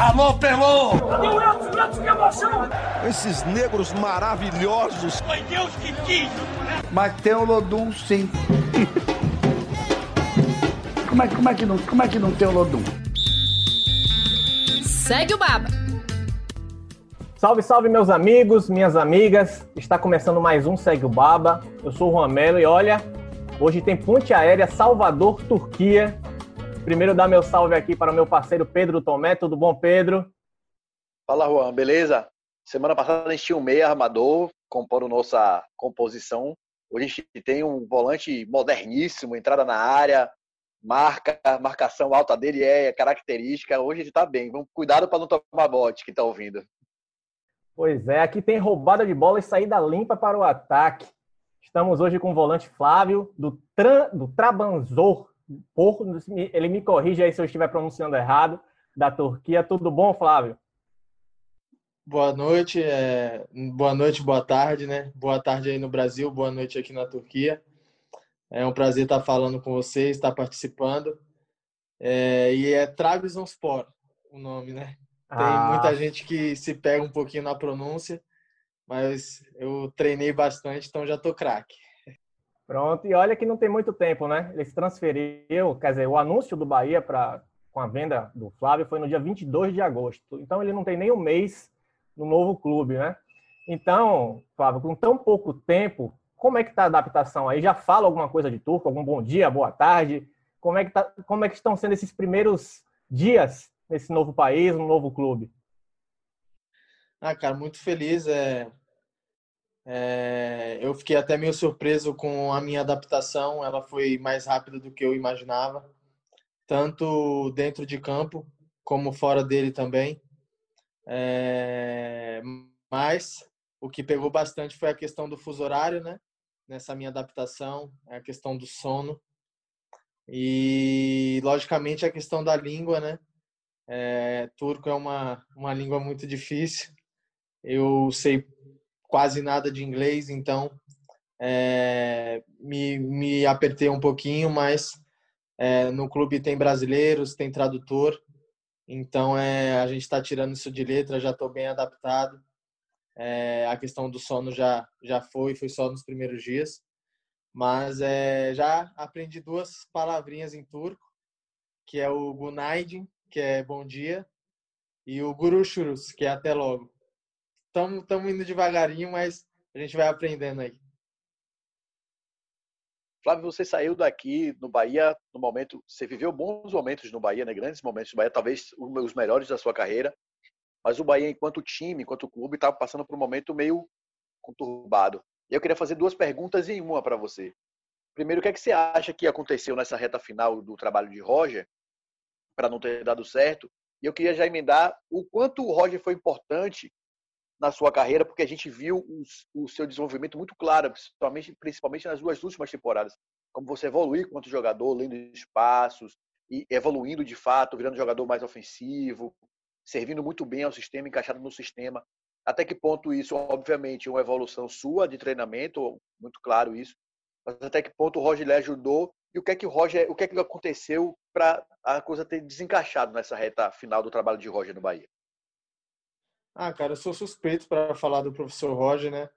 Alô, Pelô! Cadê o Edson? Edson, que emoção! Esses negros maravilhosos. Foi Deus que quis! Mas tem o Lodum, sim. como, é, como, é que não, como é que não tem o Lodum? Segue o Baba! Salve, salve, meus amigos, minhas amigas. Está começando mais um Segue o Baba. Eu sou o Juan Melo e olha, hoje tem ponte aérea Salvador, Turquia. Primeiro dar meu salve aqui para o meu parceiro Pedro Tomé. Tudo bom, Pedro? Fala, Juan, beleza? Semana passada a gente tinha um meia armador, compondo nossa composição. Hoje a gente tem um volante moderníssimo, entrada na área, marca, marcação alta dele é característica. Hoje a gente tá bem. Vamos cuidado para não tomar bote que tá ouvindo. Pois é, aqui tem roubada de bola e saída limpa para o ataque. Estamos hoje com o volante Flávio, do, Tran, do Trabanzor. Porco, ele me corrige aí se eu estiver pronunciando errado, da Turquia. Tudo bom, Flávio? Boa noite, é... boa noite, boa tarde, né? Boa tarde aí no Brasil, boa noite aqui na Turquia. É um prazer estar falando com vocês, estar participando. É... E é Trabzonspor o nome, né? Tem ah. muita gente que se pega um pouquinho na pronúncia, mas eu treinei bastante, então já tô craque. Pronto, e olha que não tem muito tempo, né? Ele se transferiu, quer dizer, o anúncio do Bahia para com a venda do Flávio foi no dia 22 de agosto. Então ele não tem nem um mês no novo clube, né? Então, Flávio, com tão pouco tempo, como é que tá a adaptação aí? Já fala alguma coisa de turco? Algum bom dia, boa tarde? Como é que tá, como é que estão sendo esses primeiros dias nesse novo país, no novo clube? Ah, cara, muito feliz. É, é, eu fiquei até meio surpreso com a minha adaptação. Ela foi mais rápida do que eu imaginava, tanto dentro de campo como fora dele também. É, mas o que pegou bastante foi a questão do fuso horário, né? Nessa minha adaptação, a questão do sono e logicamente a questão da língua, né? É, turco é uma, uma língua muito difícil. Eu sei quase nada de inglês, então é, me, me apertei um pouquinho, mas é, no clube tem brasileiros, tem tradutor, então é, a gente está tirando isso de letra, já estou bem adaptado. É, a questão do sono já, já foi, foi só nos primeiros dias. Mas é, já aprendi duas palavrinhas em turco, que é o Gunaydin, que é bom dia, e o Gurushurus, que é até logo. Estamos indo devagarinho, mas a gente vai aprendendo aí. Flávio, você saiu daqui no Bahia no momento, você viveu bons momentos no Bahia, né? Grandes momentos no Bahia, talvez os melhores da sua carreira. Mas o Bahia, enquanto time, enquanto clube, estava passando por um momento meio conturbado. E eu queria fazer duas perguntas em uma para você. Primeiro, o que é que você acha que aconteceu nessa reta final do trabalho de Roger para não ter dado certo. E eu queria já emendar o quanto o Roger foi importante na sua carreira, porque a gente viu o, o seu desenvolvimento muito claro, principalmente, principalmente nas duas últimas temporadas. Como você evoluir enquanto jogador, lendo espaços, e evoluindo de fato, virando jogador mais ofensivo, servindo muito bem ao sistema, encaixado no sistema. Até que ponto isso, obviamente, é uma evolução sua de treinamento, muito claro isso, mas até que ponto o Roger lhe ajudou e o que é que o Roger, o que é que aconteceu para a coisa ter desencaixado nessa reta final do trabalho de Roger no Bahia? Ah, cara, eu sou suspeito para falar do professor Roger, né?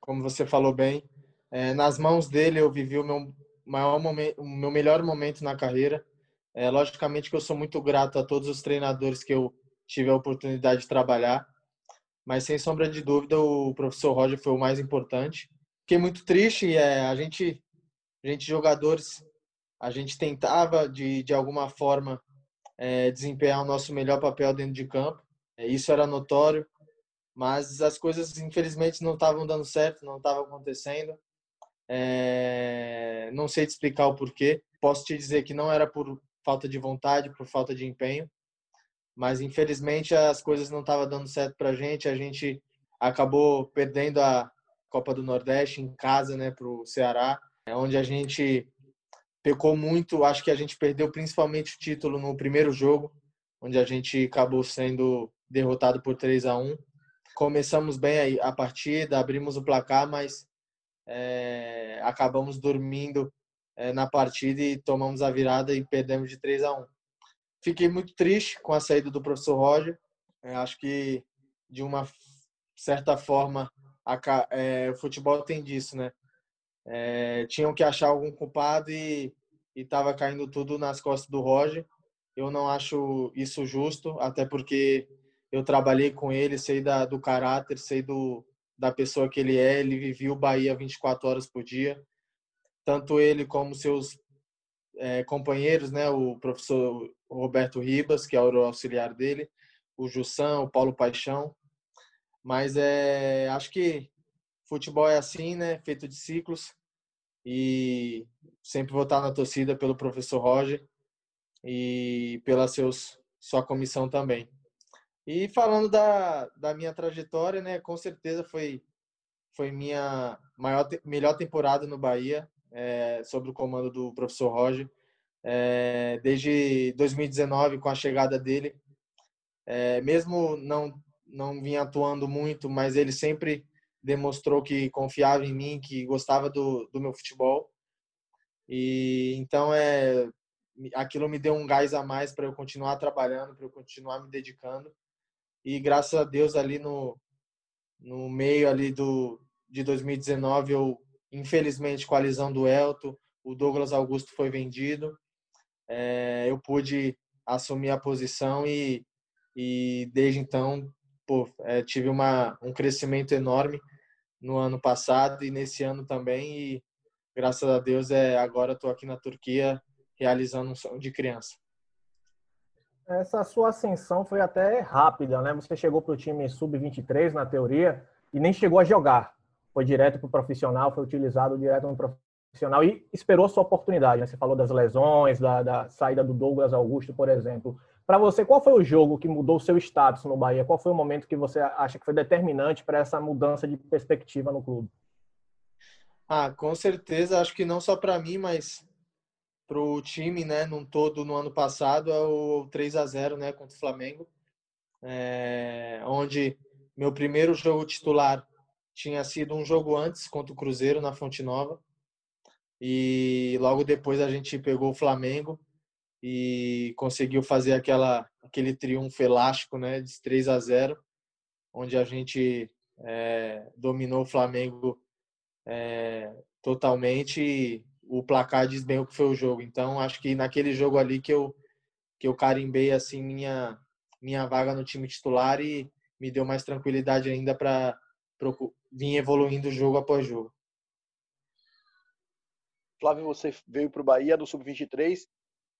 Como você falou bem, é, nas mãos dele eu vivi o meu maior momento, o meu melhor momento na carreira. É, logicamente que eu sou muito grato a todos os treinadores que eu tive a oportunidade de trabalhar, mas sem sombra de dúvida o professor Roger foi o mais importante. Fiquei muito triste, é, a gente, a gente jogadores a gente tentava de, de alguma forma é, desempenhar o nosso melhor papel dentro de campo. É, isso era notório, mas as coisas infelizmente não estavam dando certo, não estavam acontecendo. É, não sei te explicar o porquê. Posso te dizer que não era por falta de vontade, por falta de empenho, mas infelizmente as coisas não estavam dando certo para a gente. A gente acabou perdendo a Copa do Nordeste em casa, né, para o Ceará, onde a gente pecou muito. Acho que a gente perdeu principalmente o título no primeiro jogo, onde a gente acabou sendo derrotado por 3 a 1 Começamos bem a partida, abrimos o placar, mas é, acabamos dormindo é, na partida e tomamos a virada e perdemos de 3 a 1 Fiquei muito triste com a saída do professor Roger, Eu acho que, de uma certa forma, a, é, o futebol tem disso, né? É, tinham que achar algum culpado e estava caindo tudo nas costas do Roger. Eu não acho isso justo, até porque eu trabalhei com ele, sei da, do caráter, sei do, da pessoa que ele é. Ele vivia o Bahia 24 horas por dia. Tanto ele como seus é, companheiros, né? O professor Roberto Ribas, que é o auxiliar dele, o Jussan, o Paulo Paixão. Mas é, acho que futebol é assim, né? Feito de ciclos. E sempre vou estar na torcida pelo professor Roger e pela seus, sua comissão também. E falando da, da minha trajetória, né? Com certeza foi foi minha maior melhor temporada no Bahia é, sob o comando do professor Roger. É, desde 2019 com a chegada dele, é, mesmo não não vinha atuando muito, mas ele sempre demonstrou que confiava em mim, que gostava do, do meu futebol. E então é aquilo me deu um gás a mais para eu continuar trabalhando, para eu continuar me dedicando. E graças a Deus ali no no meio ali do de 2019 eu infelizmente com a lesão do Elton, o Douglas Augusto foi vendido. É, eu pude assumir a posição e, e desde então pô, é, tive uma, um crescimento enorme no ano passado e nesse ano também e graças a Deus é agora estou aqui na Turquia realizando um sonho de criança. Essa sua ascensão foi até rápida, né? Você chegou para o time sub-23 na teoria e nem chegou a jogar. Foi direto para o profissional, foi utilizado direto no profissional e esperou sua oportunidade. Né? Você falou das lesões, da, da saída do Douglas Augusto, por exemplo. Para você, qual foi o jogo que mudou o seu status no Bahia? Qual foi o momento que você acha que foi determinante para essa mudança de perspectiva no clube? Ah, com certeza. Acho que não só para mim, mas para o time, né, num todo no ano passado, é o 3 a 0 né, contra o Flamengo. É, onde meu primeiro jogo titular tinha sido um jogo antes contra o Cruzeiro na Fonte Nova. E logo depois a gente pegou o Flamengo e conseguiu fazer aquela aquele triunfo elástico, né, de 3 a 0, onde a gente é, dominou o Flamengo é, totalmente. O placar diz bem o que foi o jogo. Então, acho que naquele jogo ali que eu que eu carimbei assim minha minha vaga no time titular e me deu mais tranquilidade ainda para vir evoluindo jogo após jogo. Flávio, você veio para o Bahia do Sub-23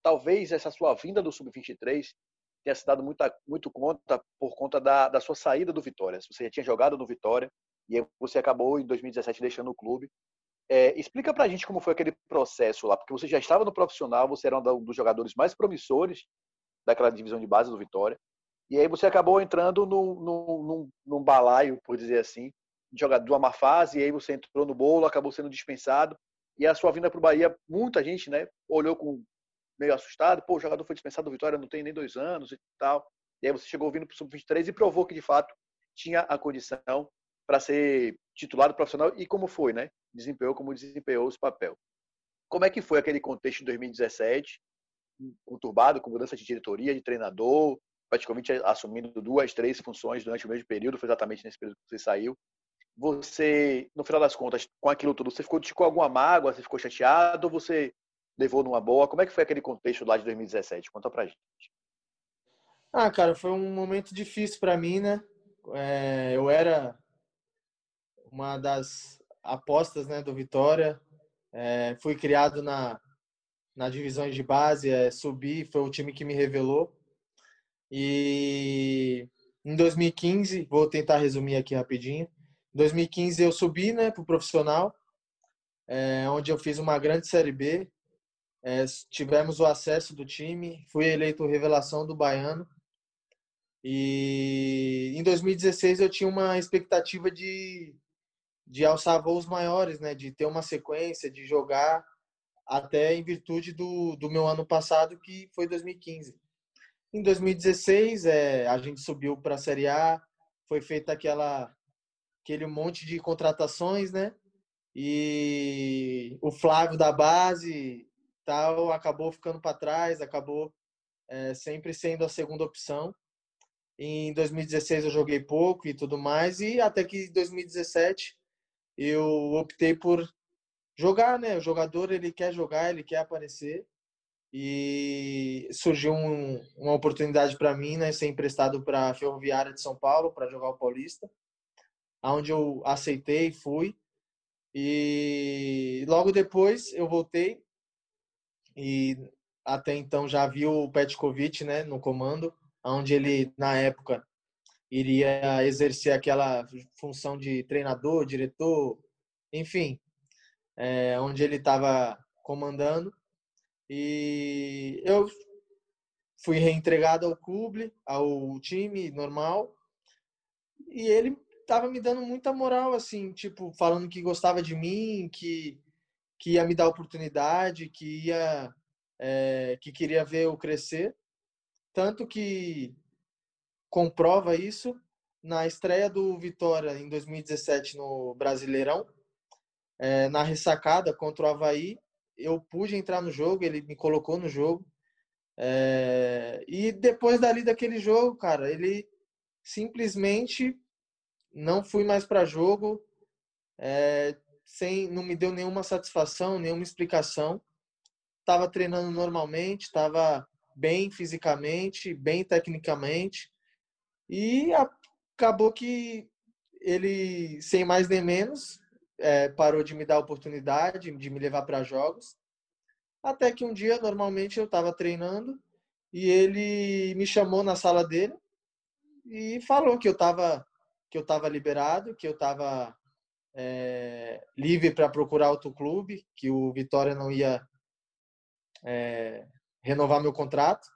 talvez essa sua vinda do Sub-23 tenha se dado muita, muito conta por conta da, da sua saída do Vitória. Você já tinha jogado no Vitória e você acabou em 2017 deixando o clube. É, explica pra gente como foi aquele processo lá, porque você já estava no profissional, você era um dos jogadores mais promissores daquela divisão de base do Vitória, e aí você acabou entrando num, num, num balaio, por dizer assim, de jogador de uma má fase, e aí você entrou no bolo, acabou sendo dispensado, e a sua vinda para o Bahia, muita gente né, olhou com meio assustado, pô, o jogador foi dispensado do Vitória, não tem nem dois anos e tal. E aí você chegou vindo para o Sub-23 e provou que, de fato, tinha a condição para ser titular do profissional e como foi, né? Desempenhou como desempenhou esse papel. Como é que foi aquele contexto de 2017, conturbado, com mudança de diretoria, de treinador, praticamente assumindo duas, três funções durante o mesmo período, foi exatamente nesse período que você saiu. Você, no final das contas, com aquilo tudo, você ficou, ficou alguma mágoa, você ficou chateado ou você levou numa boa. Como é que foi aquele contexto lá de 2017? Conta pra gente. Ah, cara, foi um momento difícil para mim, né? É, eu era uma das apostas né, do Vitória. É, fui criado na, na divisões de base, é, subi, foi o time que me revelou. E em 2015, vou tentar resumir aqui rapidinho. Em 2015 eu subi né, para o profissional, é, onde eu fiz uma grande Série B, é, tivemos o acesso do time, fui eleito revelação do Baiano. E em 2016 eu tinha uma expectativa de, de alçar voos maiores, né? de ter uma sequência, de jogar até em virtude do, do meu ano passado, que foi 2015. Em 2016, é, a gente subiu para a Série A, foi feita aquela aquele monte de contratações, né? E o Flávio da base tal acabou ficando para trás, acabou é, sempre sendo a segunda opção. Em 2016 eu joguei pouco e tudo mais, e até que em 2017 eu optei por jogar, né? O jogador ele quer jogar, ele quer aparecer. E surgiu um, uma oportunidade para mim, né, ser emprestado para a Ferroviária de São Paulo para jogar o Paulista, aonde eu aceitei, fui. E logo depois eu voltei e até então já viu o Petkovic, né, no comando, onde ele na época iria exercer aquela função de treinador, diretor, enfim, é, onde ele estava comandando. E eu fui reentregado ao clube, ao time normal, e ele estava me dando muita moral, assim, tipo, falando que gostava de mim, que, que ia me dar oportunidade, que ia, é, que queria ver eu crescer. Tanto que comprova isso na estreia do Vitória em 2017 no Brasileirão, é, na ressacada contra o Havaí, eu pude entrar no jogo, ele me colocou no jogo. É, e depois dali daquele jogo, cara, ele simplesmente não fui mais para jogo, é, sem, não me deu nenhuma satisfação, nenhuma explicação. Estava treinando normalmente, estava bem fisicamente, bem tecnicamente, e acabou que ele, sem mais nem menos, é, parou de me dar oportunidade, de me levar para jogos. Até que um dia, normalmente, eu estava treinando e ele me chamou na sala dele e falou que eu estava que eu estava liberado, que eu estava é, livre para procurar outro clube, que o Vitória não ia é, renovar meu contrato.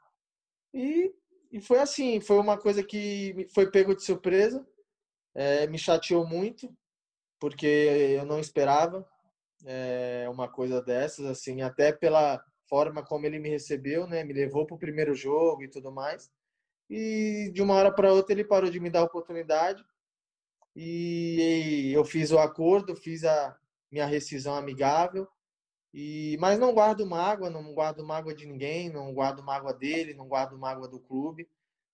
E, e foi assim, foi uma coisa que foi pego de surpresa, é, me chateou muito, porque eu não esperava é, uma coisa dessas, assim, até pela forma como ele me recebeu, né? Me levou para o primeiro jogo e tudo mais. E de uma hora para outra ele parou de me dar oportunidade. E eu fiz o acordo, fiz a minha rescisão amigável. E mas não guardo mágoa, não guardo mágoa de ninguém, não guardo mágoa dele, não guardo mágoa do clube.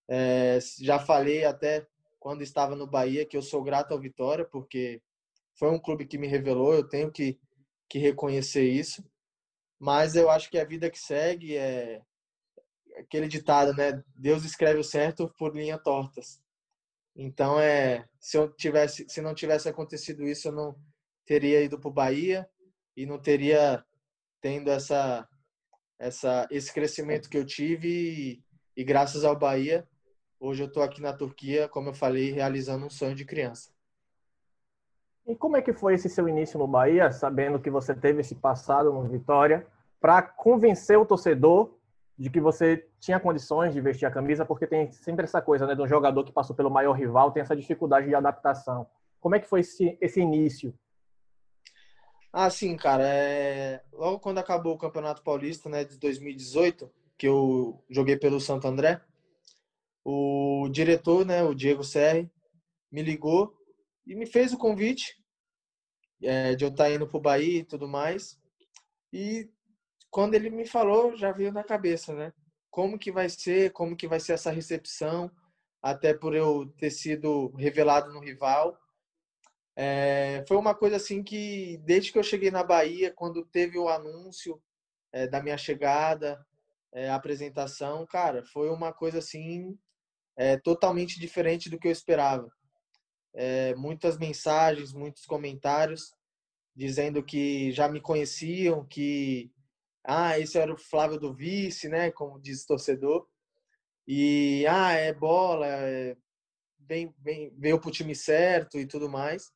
É, já falei até quando estava no Bahia que eu sou grato ao Vitória porque foi um clube que me revelou, eu tenho que, que reconhecer isso. Mas eu acho que a vida que segue é aquele ditado, né? Deus escreve o certo por linhas tortas. Então é, se eu tivesse, se não tivesse acontecido isso, eu não teria ido para o Bahia e não teria tendo essa essa esse crescimento que eu tive e, e graças ao Bahia hoje eu estou aqui na Turquia, como eu falei, realizando um sonho de criança. E como é que foi esse seu início no Bahia, sabendo que você teve esse passado no Vitória, para convencer o torcedor de que você tinha condições de vestir a camisa, porque tem sempre essa coisa, né, de um jogador que passou pelo maior rival, tem essa dificuldade de adaptação. Como é que foi esse, esse início? Ah, sim, cara. É... Logo quando acabou o Campeonato Paulista, né, de 2018, que eu joguei pelo Santo André, o diretor, né, o Diego Serri, me ligou e me fez o convite é, de eu estar indo para o Bahia e tudo mais. E quando ele me falou, já veio na cabeça, né? Como que vai ser, como que vai ser essa recepção, até por eu ter sido revelado no rival. É, foi uma coisa assim que, desde que eu cheguei na Bahia, quando teve o anúncio é, da minha chegada, é, a apresentação, cara, foi uma coisa assim é, totalmente diferente do que eu esperava é, muitas mensagens, muitos comentários dizendo que já me conheciam, que ah, esse era o Flávio do Vice, né, como diz o torcedor. E ah, é bola, é, vem, vem, veio pro time certo e tudo mais.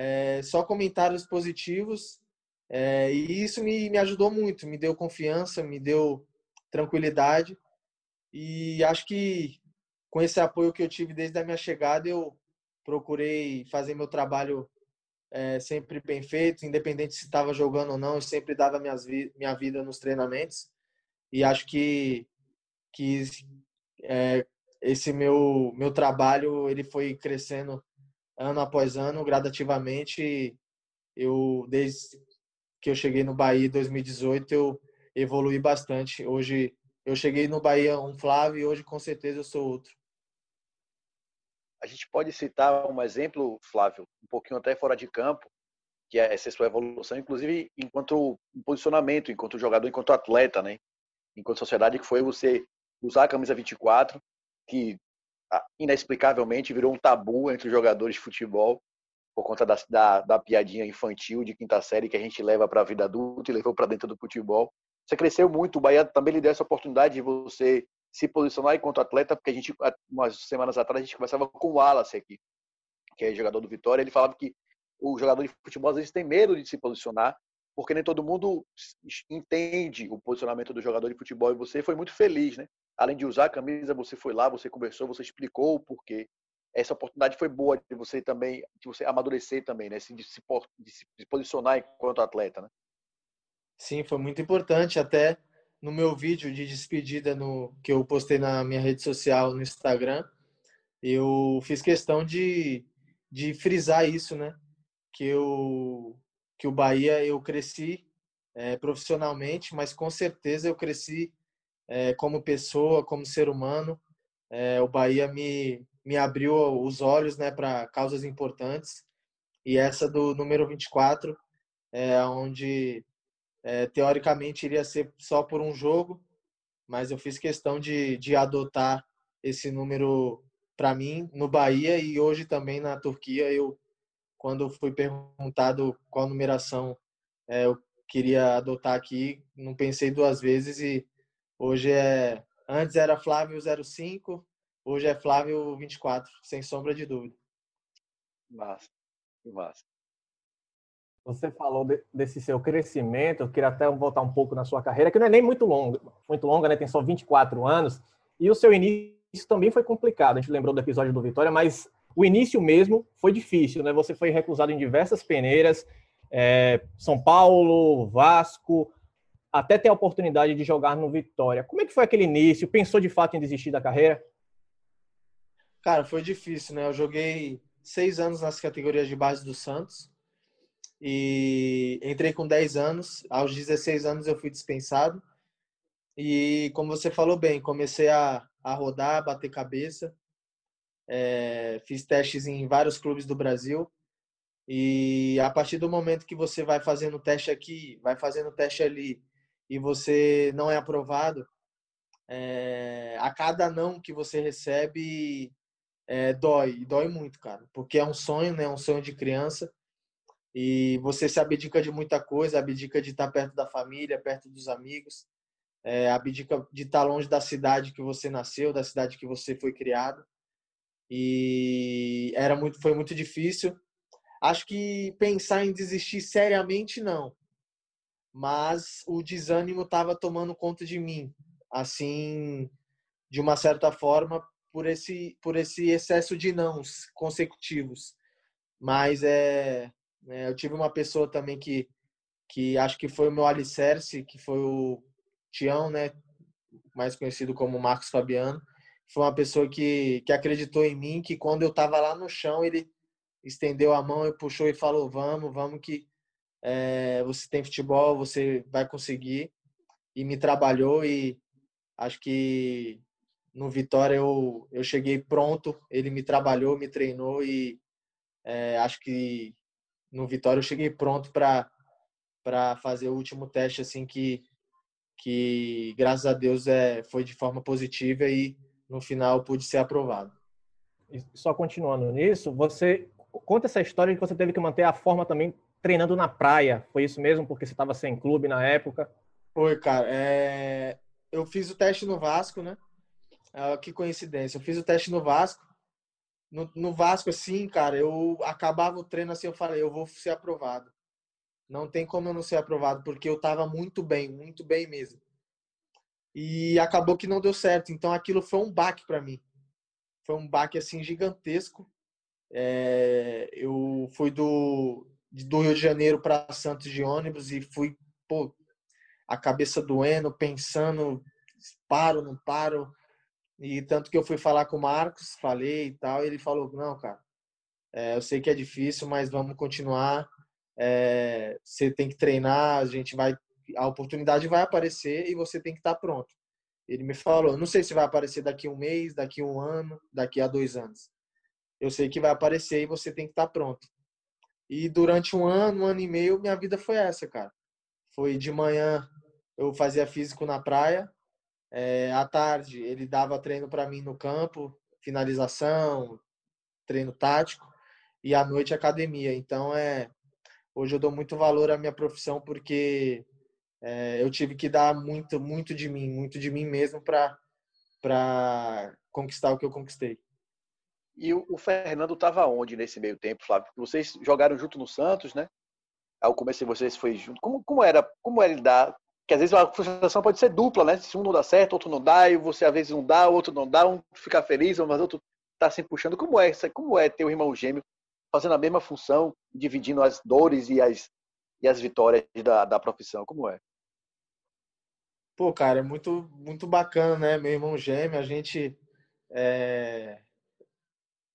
É, só comentários positivos. É, e isso me, me ajudou muito, me deu confiança, me deu tranquilidade. E acho que com esse apoio que eu tive desde a minha chegada, eu procurei fazer meu trabalho é, sempre bem feito, independente se estava jogando ou não, eu sempre dava minhas vi minha vida nos treinamentos. E acho que, que é, esse meu, meu trabalho ele foi crescendo ano após ano, gradativamente. Eu, desde que eu cheguei no Bahia em 2018, eu evolui bastante. Hoje eu cheguei no Bahia um Flávio e hoje com certeza eu sou outro. a gente pode citar um exemplo, Flávio, um pouquinho até fora de campo, que é essa sua evolução, inclusive enquanto posicionamento, enquanto jogador, enquanto atleta, né? Enquanto sociedade, que foi você usar a camisa 24, que inexplicavelmente virou um tabu entre os jogadores de futebol por conta da, da, da piadinha infantil de quinta série que a gente leva para a vida adulta e levou para dentro do futebol. Você cresceu muito, o Bahia também lhe deu essa oportunidade de você se posicionar enquanto atleta, porque a gente, umas semanas atrás, a gente conversava com o Wallace aqui, que é jogador do Vitória, ele falava que o jogador de futebol às vezes tem medo de se posicionar, porque nem todo mundo entende o posicionamento do jogador de futebol, e você foi muito feliz, né? Além de usar a camisa, você foi lá, você conversou, você explicou o porquê essa oportunidade foi boa de você também, de você amadurecer também, né? De se, de se posicionar enquanto atleta, né? Sim, foi muito importante. Até no meu vídeo de despedida no que eu postei na minha rede social, no Instagram, eu fiz questão de, de frisar isso, né? Que eu que o Bahia eu cresci é, profissionalmente, mas com certeza eu cresci é, como pessoa, como ser humano. É, o Bahia me me abriu os olhos né, para causas importantes. E essa do número 24, é, onde é, teoricamente iria ser só por um jogo, mas eu fiz questão de, de adotar esse número para mim no Bahia e hoje também na Turquia. Eu, quando fui perguntado qual numeração é, eu queria adotar aqui, não pensei duas vezes e hoje é. Antes era Flávio 05, Hoje é Flávio 24, sem sombra de dúvida. Massa, massa. Você falou de, desse seu crescimento, eu queria até voltar um pouco na sua carreira, que não é nem muito longa, muito longa, né? Tem só 24 anos. E o seu início também foi complicado. A gente lembrou do episódio do Vitória, mas o início mesmo foi difícil, né? Você foi recusado em diversas peneiras, é, São Paulo, Vasco, até ter a oportunidade de jogar no Vitória. Como é que foi aquele início? Pensou de fato em desistir da carreira? Cara, foi difícil, né? Eu joguei seis anos nas categorias de base do Santos e entrei com 10 anos. Aos 16 anos eu fui dispensado. E como você falou bem, comecei a, a rodar, bater cabeça. É, fiz testes em vários clubes do Brasil. E a partir do momento que você vai fazendo teste aqui, vai fazendo teste ali, e você não é aprovado, é, a cada não que você recebe, é, dói, dói muito, cara, porque é um sonho, né? É um sonho de criança e você se abdica de muita coisa, abdica de estar perto da família, perto dos amigos, é, abdica de estar longe da cidade que você nasceu, da cidade que você foi criado e era muito, foi muito difícil. Acho que pensar em desistir seriamente não, mas o desânimo estava tomando conta de mim, assim, de uma certa forma, por esse por esse excesso de nãos consecutivos. Mas é, é, eu tive uma pessoa também que que acho que foi o meu alicerce, que foi o Tião, né, mais conhecido como Marcos Fabiano. Foi uma pessoa que que acreditou em mim, que quando eu estava lá no chão, ele estendeu a mão e puxou e falou: "Vamos, vamos que é, você tem futebol, você vai conseguir". E me trabalhou e acho que no Vitória eu, eu cheguei pronto, ele me trabalhou, me treinou e é, acho que no Vitória eu cheguei pronto para para fazer o último teste assim que que graças a Deus é foi de forma positiva e no final pude ser aprovado. E só continuando nisso, você conta essa história de que você teve que manter a forma também treinando na praia. Foi isso mesmo porque você estava sem clube na época? Foi, cara. É... Eu fiz o teste no Vasco, né? Ah, que coincidência. Eu fiz o teste no Vasco. No, no, Vasco, assim, cara, eu acabava o treino assim, eu falei, eu vou ser aprovado. Não tem como eu não ser aprovado, porque eu tava muito bem, muito bem mesmo. E acabou que não deu certo. Então aquilo foi um baque para mim. Foi um baque assim gigantesco. É, eu fui do, do Rio de Janeiro para Santos de ônibus e fui, pô, a cabeça doendo, pensando, paro, não paro, e tanto que eu fui falar com o Marcos, falei e tal, e ele falou: não, cara, é, eu sei que é difícil, mas vamos continuar. É, você tem que treinar, a gente vai, a oportunidade vai aparecer e você tem que estar pronto. Ele me falou: não sei se vai aparecer daqui um mês, daqui um ano, daqui a dois anos, eu sei que vai aparecer e você tem que estar pronto. E durante um ano, um ano e meio, minha vida foi essa, cara. Foi de manhã eu fazia físico na praia, é, à tarde ele dava treino para mim no campo, finalização, treino tático, e à noite academia. Então é hoje eu dou muito valor à minha profissão porque é, eu tive que dar muito, muito de mim, muito de mim mesmo para para conquistar o que eu conquistei. E o, Fernando estava onde nesse meio tempo, Flávio? Vocês jogaram junto no Santos, né? Ao começo de vocês foi junto. Como, como era? Como era lidar? Que às vezes a frustração pode ser dupla, né? Se um não dá certo, outro não dá, e você às vezes não dá, outro não dá, um fica feliz, mas outro tá se puxando. Como é? Como é ter um irmão gêmeo fazendo a mesma função, dividindo as dores e as e as vitórias da, da profissão? Como é? Pô, cara, é muito, muito bacana, né? Meu irmão gêmeo, a gente é,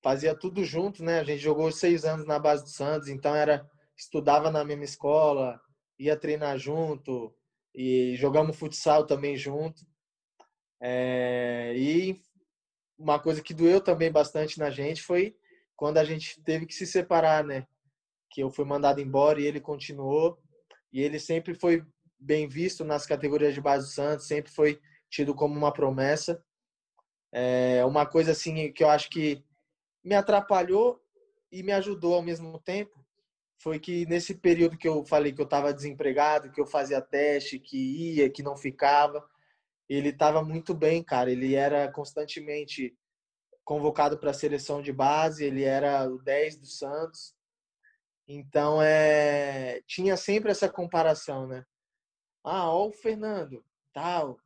fazia tudo junto, né? A gente jogou seis anos na base do Santos, então era estudava na mesma escola, ia treinar junto e jogamos futsal também junto. É, e uma coisa que doeu também bastante na gente foi quando a gente teve que se separar, né? Que eu fui mandado embora e ele continuou. E ele sempre foi bem visto nas categorias de base do Santos, sempre foi tido como uma promessa. É uma coisa assim que eu acho que me atrapalhou e me ajudou ao mesmo tempo foi que nesse período que eu falei que eu estava desempregado, que eu fazia teste, que ia, que não ficava, ele estava muito bem, cara. Ele era constantemente convocado para a seleção de base, ele era o 10 do Santos. Então, é, tinha sempre essa comparação, né? Ah, ó o Fernando, tal,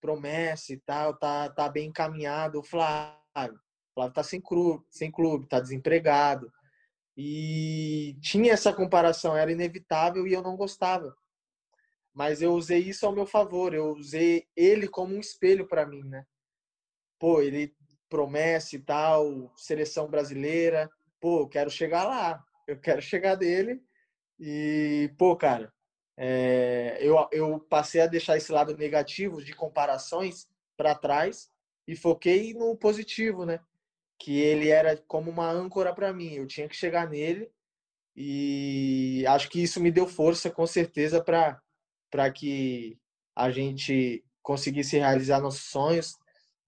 promessa e tal, tá, tá bem encaminhado. O Flávio, Flávio tá sem clube, sem clube, tá desempregado. E tinha essa comparação, era inevitável e eu não gostava. Mas eu usei isso ao meu favor, eu usei ele como um espelho para mim, né? Pô, ele promessa e tal, seleção brasileira, pô, eu quero chegar lá, eu quero chegar dele. E, pô, cara, é, eu, eu passei a deixar esse lado negativo de comparações para trás e foquei no positivo, né? Que ele era como uma âncora para mim. Eu tinha que chegar nele e acho que isso me deu força, com certeza, para para que a gente conseguisse realizar nossos sonhos.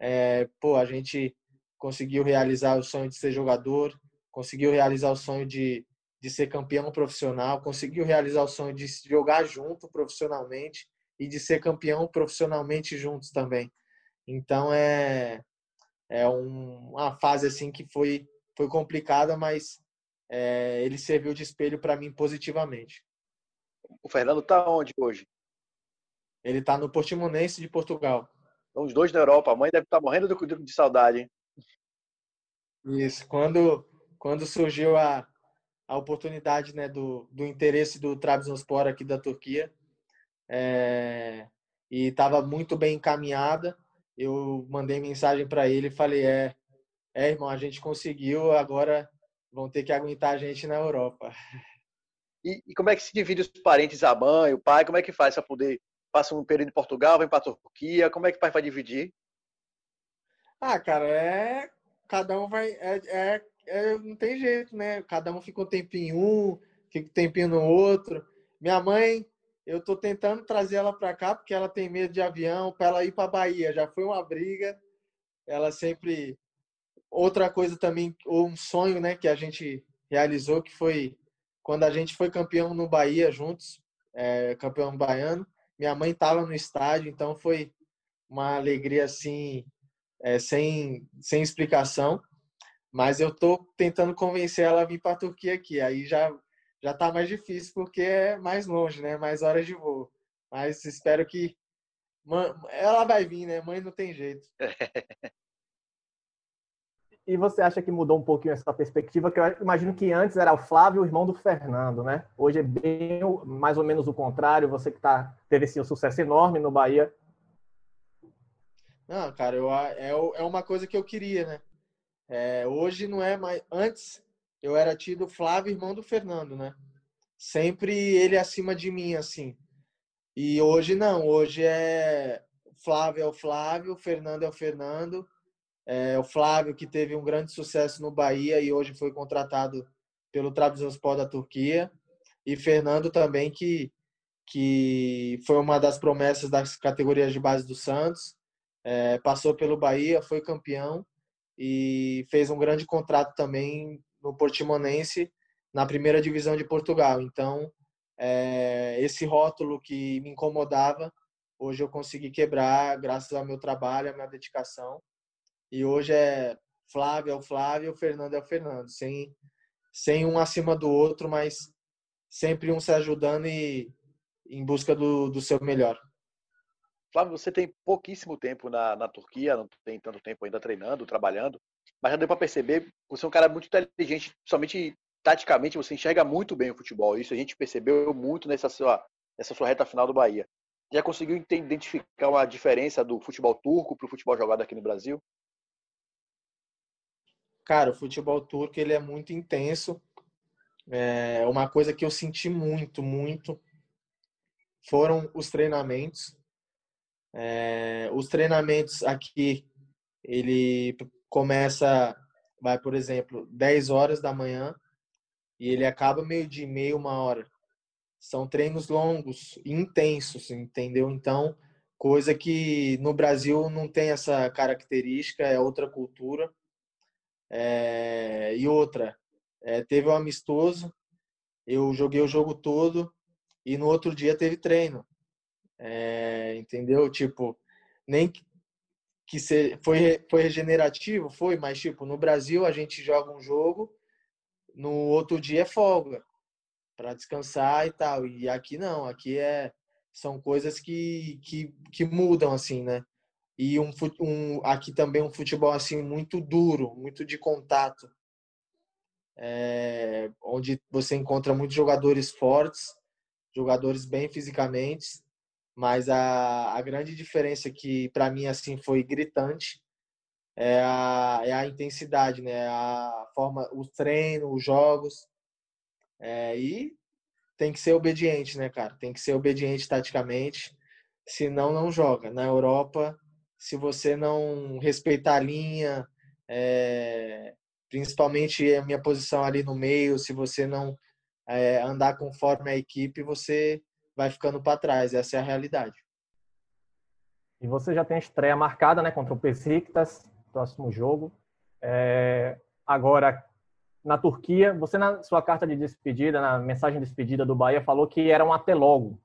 É, pô, a gente conseguiu realizar o sonho de ser jogador, conseguiu realizar o sonho de de ser campeão profissional, conseguiu realizar o sonho de jogar junto profissionalmente e de ser campeão profissionalmente juntos também. Então é é um, uma fase assim que foi foi complicada, mas é, ele serviu de espelho para mim positivamente. O Fernando está onde hoje? Ele está no Portimonense de Portugal. Então, os dois na Europa. A mãe deve estar tá morrendo de saudade, hein? Isso. Quando quando surgiu a a oportunidade né, do, do interesse do Trabzonspor aqui da Turquia é, e estava muito bem encaminhada. Eu mandei mensagem para ele e falei: é, é, irmão, a gente conseguiu, agora vão ter que aguentar a gente na Europa. E, e como é que se divide os parentes, a mãe, o pai? Como é que faz para poder passa um período em Portugal, vem para Turquia? Como é que o pai vai dividir? Ah, cara, é cada um vai é, é é, não tem jeito, né? Cada um fica um tempinho em um, fica um tempinho no outro. Minha mãe, eu tô tentando trazer ela para cá porque ela tem medo de avião, para ela ir para Bahia. Já foi uma briga. Ela sempre outra coisa também, ou um sonho, né, que a gente realizou que foi quando a gente foi campeão no Bahia juntos, é, campeão baiano. Minha mãe estava no estádio, então foi uma alegria assim, é, sem sem explicação. Mas eu tô tentando convencer ela a vir para a Turquia aqui. Aí já já tá mais difícil porque é mais longe, né? Mais horas de voo. Mas espero que ela vai vir, né? Mãe não tem jeito. E você acha que mudou um pouquinho essa perspectiva? Que eu imagino que antes era o Flávio, o irmão do Fernando, né? Hoje é bem mais ou menos o contrário. Você que tá, teve esse um sucesso enorme no Bahia. Não, cara, eu, é, é uma coisa que eu queria, né? É, hoje não é mais. Antes eu era tido Flávio, irmão do Fernando, né? Sempre ele acima de mim, assim. E hoje não, hoje é Flávio é o Flávio, Fernando é o Fernando. é, o Flávio, que teve um grande sucesso no Bahia e hoje foi contratado pelo Trabzonspor da Turquia, e Fernando também, que, que foi uma das promessas das categorias de base do Santos, é, passou pelo Bahia, foi campeão e fez um grande contrato também no Portimonense, na primeira divisão de Portugal. Então, é, esse rótulo que me incomodava, hoje eu consegui quebrar graças ao meu trabalho, à minha dedicação. E hoje é Flávio é o Flávio, Fernando é o Fernando, sem, sem um acima do outro, mas sempre um se ajudando e em busca do, do seu melhor. Flávio, você tem pouquíssimo tempo na, na Turquia, não tem tanto tempo ainda treinando, trabalhando, mas já deu para perceber, você é um cara muito inteligente, somente taticamente você enxerga muito bem o futebol. Isso a gente percebeu muito nessa sua, nessa sua reta final do Bahia. Já conseguiu identificar uma diferença do futebol turco para o futebol jogado aqui no Brasil? Cara, o futebol turco ele é muito intenso. É uma coisa que eu senti muito, muito foram os treinamentos. É, os treinamentos aqui, ele começa, vai, por exemplo, 10 horas da manhã e ele acaba meio de meia, uma hora. São treinos longos, intensos, entendeu? Então, coisa que no Brasil não tem essa característica, é outra cultura. É, e outra, é, teve um amistoso, eu joguei o jogo todo e no outro dia teve treino. É, entendeu? Tipo, nem que foi, foi regenerativo, foi, mas tipo, no Brasil a gente joga um jogo, no outro dia é folga para descansar e tal. E aqui não, aqui é são coisas que, que, que mudam assim, né? E um, um aqui também um futebol assim muito duro, muito de contato. É, onde você encontra muitos jogadores fortes, jogadores bem fisicamente, mas a, a grande diferença que para mim assim foi gritante é a, é a intensidade, né? A forma, o treino, os jogos. É, e tem que ser obediente, né, cara? Tem que ser obediente taticamente, senão não joga. Na Europa, se você não respeitar a linha, é, principalmente a minha posição ali no meio, se você não é, andar conforme a equipe, você vai ficando para trás. Essa é a realidade. E você já tem estreia marcada, né, contra o Besiktas, próximo jogo. É, agora, na Turquia, você na sua carta de despedida, na mensagem de despedida do Bahia, falou que era um até logo.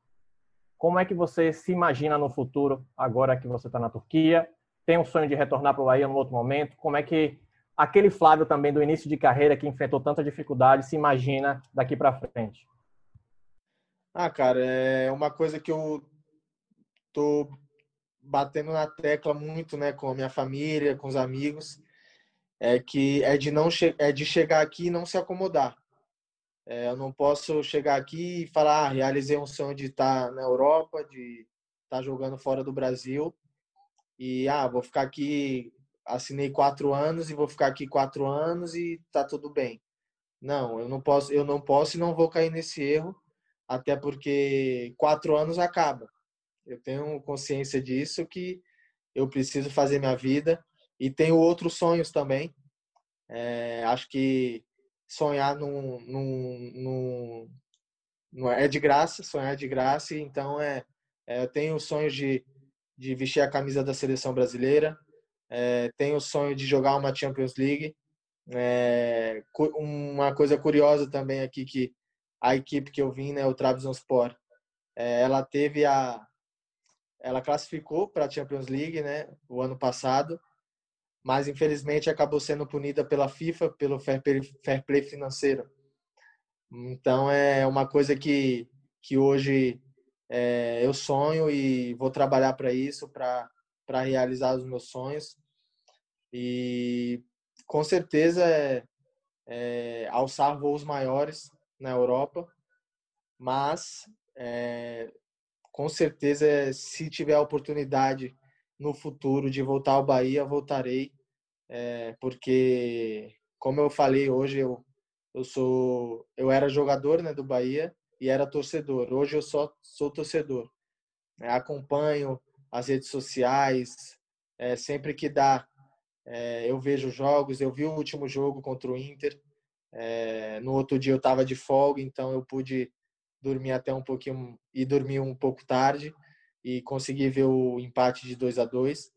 Como é que você se imagina no futuro, agora que você está na Turquia? Tem um sonho de retornar para o Bahia no outro momento? Como é que aquele Flávio também do início de carreira, que enfrentou tanta dificuldade, se imagina daqui para frente? Ah, cara, é uma coisa que eu tô batendo na tecla muito, né, com a minha família, com os amigos, é que é de não é de chegar aqui e não se acomodar. É, eu não posso chegar aqui e falar, ah, realizei um sonho de estar na Europa, de estar jogando fora do Brasil e ah, vou ficar aqui, assinei quatro anos e vou ficar aqui quatro anos e tá tudo bem. Não, eu não posso, eu não posso e não vou cair nesse erro até porque quatro anos acaba. Eu tenho consciência disso que eu preciso fazer minha vida e tenho outros sonhos também. É, acho que sonhar não, não, é de graça, sonhar é de graça, então é, é eu tenho o sonho de, de vestir a camisa da seleção brasileira, é, tenho o sonho de jogar uma Champions League. É, uma coisa curiosa também aqui que a equipe que eu vim, né, o Trabzonspor, é, ela teve a ela classificou para a Champions League, né, o ano passado, mas infelizmente acabou sendo punida pela FIFA pelo fair play, fair play financeiro. Então é uma coisa que que hoje é, eu sonho e vou trabalhar para isso, para para realizar os meus sonhos e com certeza é, é alçar voos maiores na Europa, mas é, com certeza, se tiver a oportunidade no futuro de voltar ao Bahia, voltarei, é, porque, como eu falei hoje, eu, eu sou, eu era jogador né, do Bahia e era torcedor. Hoje eu só sou torcedor. É, acompanho as redes sociais, é, sempre que dá, É, eu vejo jogos, eu vi o último jogo contra o Inter. É, no outro dia eu estava de folga, então eu pude dormir até um pouquinho e dormir um pouco tarde e consegui ver o empate de 2 a 2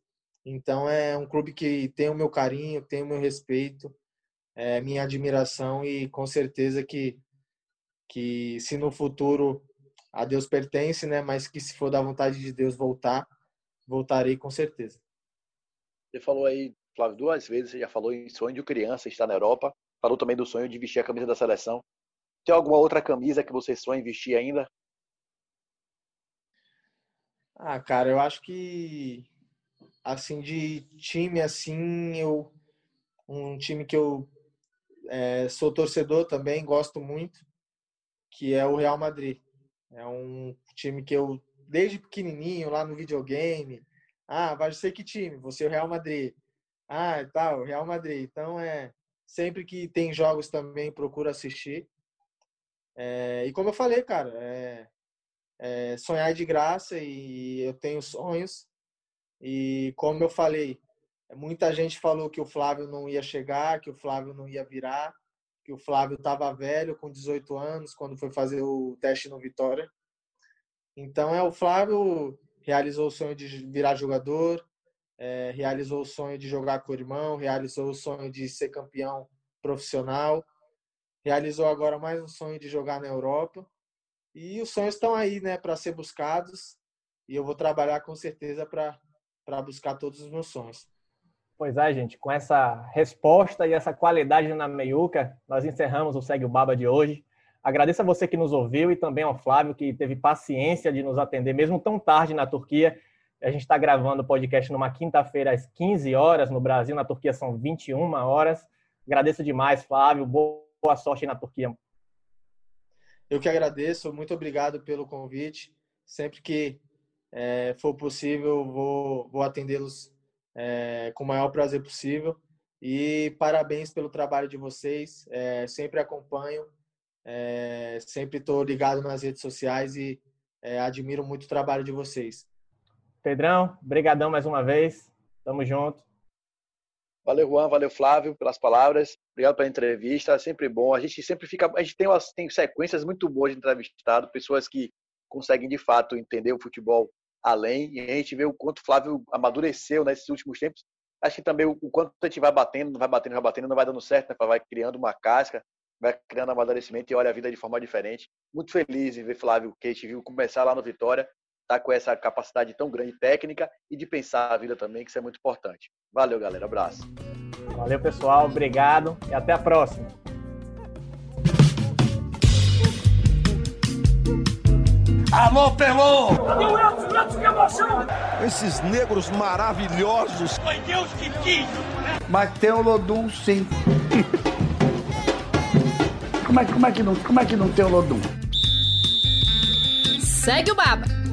Então é um clube que tem o meu carinho, tem o meu respeito, é, minha admiração e com certeza que que se no futuro a Deus pertence, né, mas que se for da vontade de Deus voltar, voltarei com certeza. Você falou aí, Flávio, duas vezes, você já falou em sonho de criança estar na Europa, falou também do sonho de vestir a camisa da seleção. Tem alguma outra camisa que você sonha em vestir ainda? Ah, cara, eu acho que assim de time assim, eu um time que eu é, sou torcedor também, gosto muito, que é o Real Madrid. É um time que eu desde pequenininho lá no videogame, ah, vai ser que time? Você é o Real Madrid. Ah, tá, o Real Madrid. Então é sempre que tem jogos também procuro assistir. É, e como eu falei, cara, é, é, sonhar de graça e eu tenho sonhos. E como eu falei, muita gente falou que o Flávio não ia chegar, que o Flávio não ia virar, que o Flávio estava velho, com 18 anos, quando foi fazer o teste no Vitória. Então, é o Flávio realizou o sonho de virar jogador, é, realizou o sonho de jogar com o irmão, realizou o sonho de ser campeão profissional, realizou agora mais um sonho de jogar na Europa. E os sonhos estão aí, né, para ser buscados. E eu vou trabalhar com certeza para buscar todos os meus sonhos. Pois é, gente, com essa resposta e essa qualidade na meiuca, nós encerramos o Segue o Baba de hoje. Agradeço a você que nos ouviu e também ao Flávio, que teve paciência de nos atender, mesmo tão tarde na Turquia. A gente está gravando o podcast numa quinta-feira às 15 horas no Brasil, na Turquia são 21 horas. Agradeço demais, Flávio. Boa sorte na Turquia. Eu que agradeço, muito obrigado pelo convite. Sempre que é, for possível, vou, vou atendê-los é, com o maior prazer possível. E parabéns pelo trabalho de vocês. É, sempre acompanho, é, sempre estou ligado nas redes sociais e é, admiro muito o trabalho de vocês. Pedrão, brigadão mais uma vez. Tamo junto. Valeu, Juan. Valeu, Flávio, pelas palavras. Obrigado pela entrevista. É sempre bom. A gente sempre fica. A gente tem, umas, tem sequências muito boas de entrevistado, pessoas que conseguem de fato entender o futebol além. E a gente vê o quanto o Flávio amadureceu nesses últimos tempos. Acho que também o quanto a gente vai batendo, não vai batendo, vai batendo, não vai dando certo, né? vai criando uma casca, vai criando amadurecimento e olha a vida de forma diferente. Muito feliz em ver Flávio, que a gente viu começar lá no Vitória, tá com essa capacidade tão grande técnica e de pensar a vida também, que isso é muito importante. Valeu, galera. Abraço. Valeu, pessoal. Obrigado e até a próxima. Alô, Pelô! que emoção! Esses negros maravilhosos. Foi Deus que quis! Mas tem o Lodum, sim. como, é, como, é que não, como é que não tem o Lodum? Segue o Baba!